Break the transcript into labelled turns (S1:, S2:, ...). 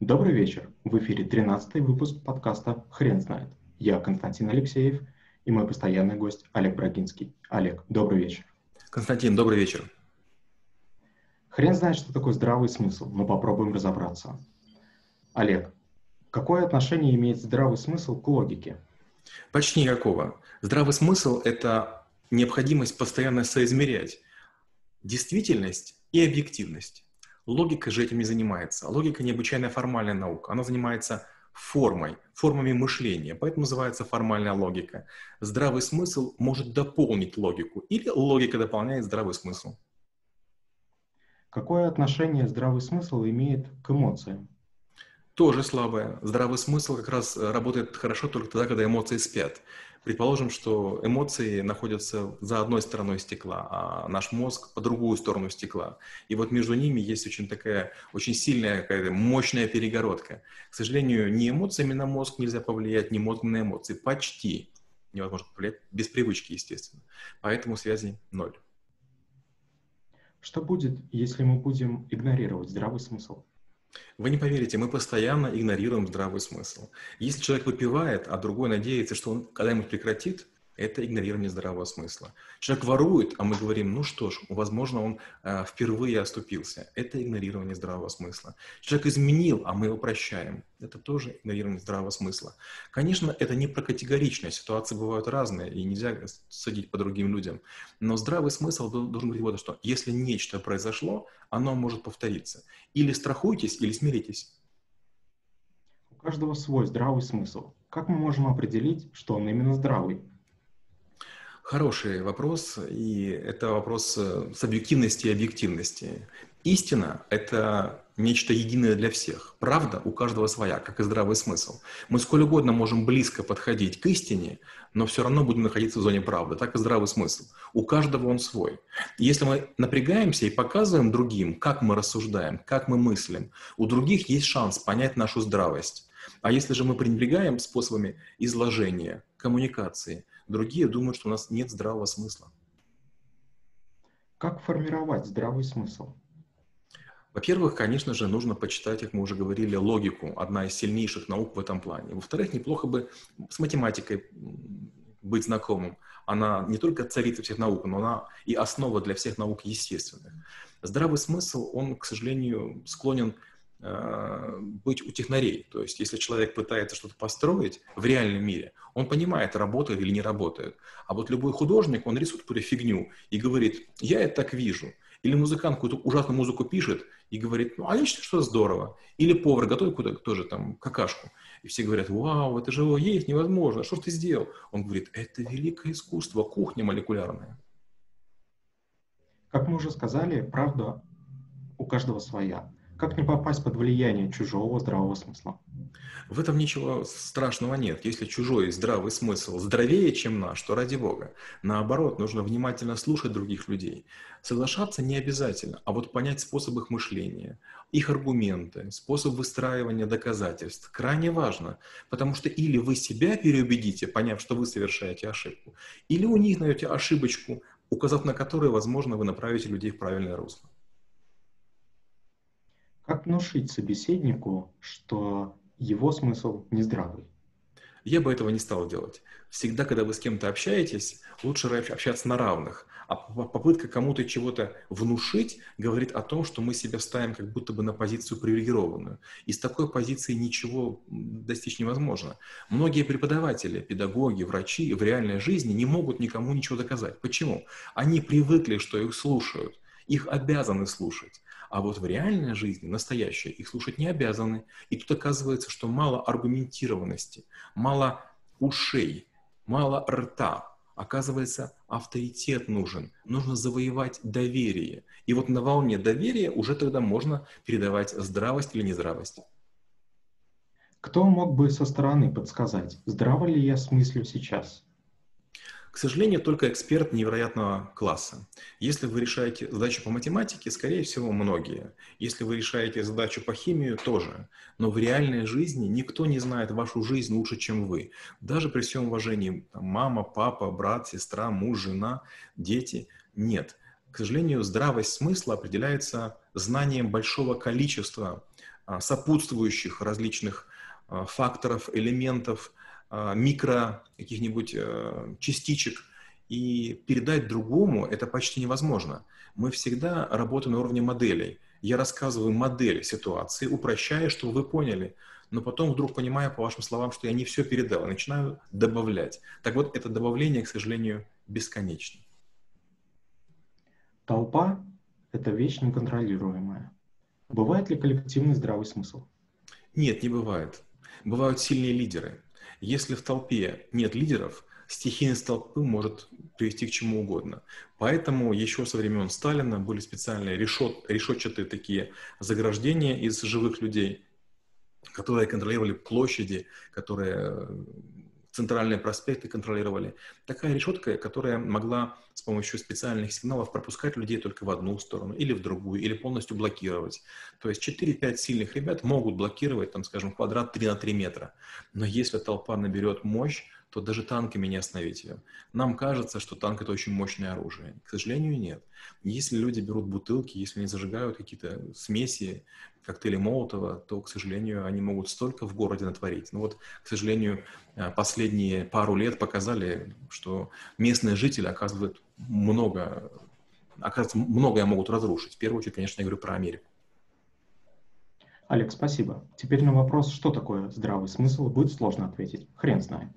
S1: Добрый вечер. В эфире 13 выпуск подкаста «Хрен знает». Я Константин Алексеев и мой постоянный гость Олег Брагинский. Олег, добрый вечер.
S2: Константин, добрый вечер.
S1: Хрен знает, что такое здравый смысл, но попробуем разобраться. Олег, какое отношение имеет здравый смысл к логике?
S2: Почти никакого. Здравый смысл – это необходимость постоянно соизмерять действительность и объективность. Логика же этим не занимается. Логика необычайно формальная наука. Она занимается формой, формами мышления. Поэтому называется формальная логика. Здравый смысл может дополнить логику. Или логика дополняет здравый смысл.
S1: Какое отношение здравый смысл имеет к эмоциям?
S2: Тоже слабое. Здравый смысл как раз работает хорошо только тогда, когда эмоции спят. Предположим, что эмоции находятся за одной стороной стекла, а наш мозг по другую сторону стекла. И вот между ними есть очень такая, очень сильная, какая-то мощная перегородка. К сожалению, ни эмоциями на мозг нельзя повлиять, ни мозгом на эмоции. Почти невозможно повлиять, без привычки, естественно. Поэтому связи ноль.
S1: Что будет, если мы будем игнорировать здравый смысл?
S2: Вы не поверите, мы постоянно игнорируем здравый смысл. Если человек выпивает, а другой надеется, что он когда-нибудь прекратит, это игнорирование здравого смысла. Человек ворует, а мы говорим, ну что ж, возможно, он э, впервые оступился. Это игнорирование здравого смысла. Человек изменил, а мы его прощаем. Это тоже игнорирование здравого смысла. Конечно, это не про категоричность. Ситуации бывают разные, и нельзя судить по другим людям. Но здравый смысл должен быть вот что. Если нечто произошло, оно может повториться. Или страхуйтесь, или смиритесь.
S1: У каждого свой здравый смысл. Как мы можем определить, что он именно здравый?
S2: Хороший вопрос, и это вопрос э, субъективности и объективности. Истина – это нечто единое для всех. Правда у каждого своя, как и здравый смысл. Мы сколь угодно можем близко подходить к истине, но все равно будем находиться в зоне правды. Так и здравый смысл. У каждого он свой. Если мы напрягаемся и показываем другим, как мы рассуждаем, как мы мыслим, у других есть шанс понять нашу здравость. А если же мы пренебрегаем способами изложения, коммуникации, Другие думают, что у нас нет здравого смысла.
S1: Как формировать здравый смысл?
S2: Во-первых, конечно же, нужно почитать, как мы уже говорили, логику, одна из сильнейших наук в этом плане. Во-вторых, неплохо бы с математикой быть знакомым. Она не только царица всех наук, но она и основа для всех наук естественных. Здравый смысл, он, к сожалению, склонен быть у технарей. То есть, если человек пытается что-то построить в реальном мире, он понимает, работает или не работает. А вот любой художник, он рисует какую-то фигню и говорит, я это так вижу. Или музыкант какую-то ужасную музыку пишет и говорит, ну, а я считаю, что здорово. Или повар готовит какую-то тоже там какашку. И все говорят, вау, это же его есть невозможно, что ты сделал? Он говорит, это великое искусство, кухня молекулярная.
S1: Как мы уже сказали, правда у каждого своя. Как не попасть под влияние чужого здравого смысла?
S2: В этом ничего страшного нет. Если чужой здравый смысл здравее, чем наш, то ради бога. Наоборот, нужно внимательно слушать других людей. Соглашаться не обязательно, а вот понять способ их мышления, их аргументы, способ выстраивания доказательств крайне важно, потому что или вы себя переубедите, поняв, что вы совершаете ошибку, или у них найдете ошибочку, указав на которую, возможно, вы направите людей в правильное русло.
S1: Как внушить собеседнику, что его смысл нездравый?
S2: Я бы этого не стал делать. Всегда, когда вы с кем-то общаетесь, лучше общаться на равных. А попытка кому-то чего-то внушить говорит о том, что мы себя ставим как будто бы на позицию привилегированную. И с такой позиции ничего достичь невозможно. Многие преподаватели, педагоги, врачи в реальной жизни не могут никому ничего доказать. Почему? Они привыкли, что их слушают. Их обязаны слушать. А вот в реальной жизни, настоящей, их слушать не обязаны. И тут оказывается, что мало аргументированности, мало ушей, мало рта. Оказывается, авторитет нужен. Нужно завоевать доверие. И вот на волне доверия уже тогда можно передавать здравость или нездравость.
S1: Кто мог бы со стороны подсказать, здраво ли я смыслю сейчас?
S2: К сожалению, только эксперт невероятного класса. Если вы решаете задачу по математике, скорее всего, многие. Если вы решаете задачу по химии, тоже. Но в реальной жизни никто не знает вашу жизнь лучше, чем вы. Даже при всем уважении там, мама, папа, брат, сестра, муж, жена, дети. Нет. К сожалению, здравость смысла определяется знанием большого количества а, сопутствующих различных а, факторов, элементов, микро каких-нибудь э, частичек и передать другому это почти невозможно. Мы всегда работаем на уровне моделей. Я рассказываю модель ситуации, упрощая, чтобы вы поняли, но потом вдруг понимаю по вашим словам, что я не все передал, и начинаю добавлять. Так вот, это добавление, к сожалению, бесконечно.
S1: Толпа – это вещь неконтролируемая. Бывает ли коллективный здравый смысл?
S2: Нет, не бывает. Бывают сильные лидеры. Если в толпе нет лидеров, стихийность толпы может привести к чему угодно. Поэтому еще со времен Сталина были специальные решет, решетчатые такие заграждения из живых людей, которые контролировали площади, которые центральные проспекты контролировали. Такая решетка, которая могла с помощью специальных сигналов пропускать людей только в одну сторону или в другую, или полностью блокировать. То есть 4-5 сильных ребят могут блокировать, там, скажем, квадрат 3 на 3 метра. Но если толпа наберет мощь, то даже танками не остановить ее. Нам кажется, что танк — это очень мощное оружие. К сожалению, нет. Если люди берут бутылки, если они зажигают какие-то смеси, коктейли Молотова, то, к сожалению, они могут столько в городе натворить. Но вот, к сожалению, э, последние пару лет показали, что местные жители оказывают много, оказывается, многое могут разрушить. В первую очередь, конечно, я говорю про Америку.
S1: Олег, спасибо. Теперь на вопрос, что такое здравый смысл, будет сложно ответить. Хрен знает.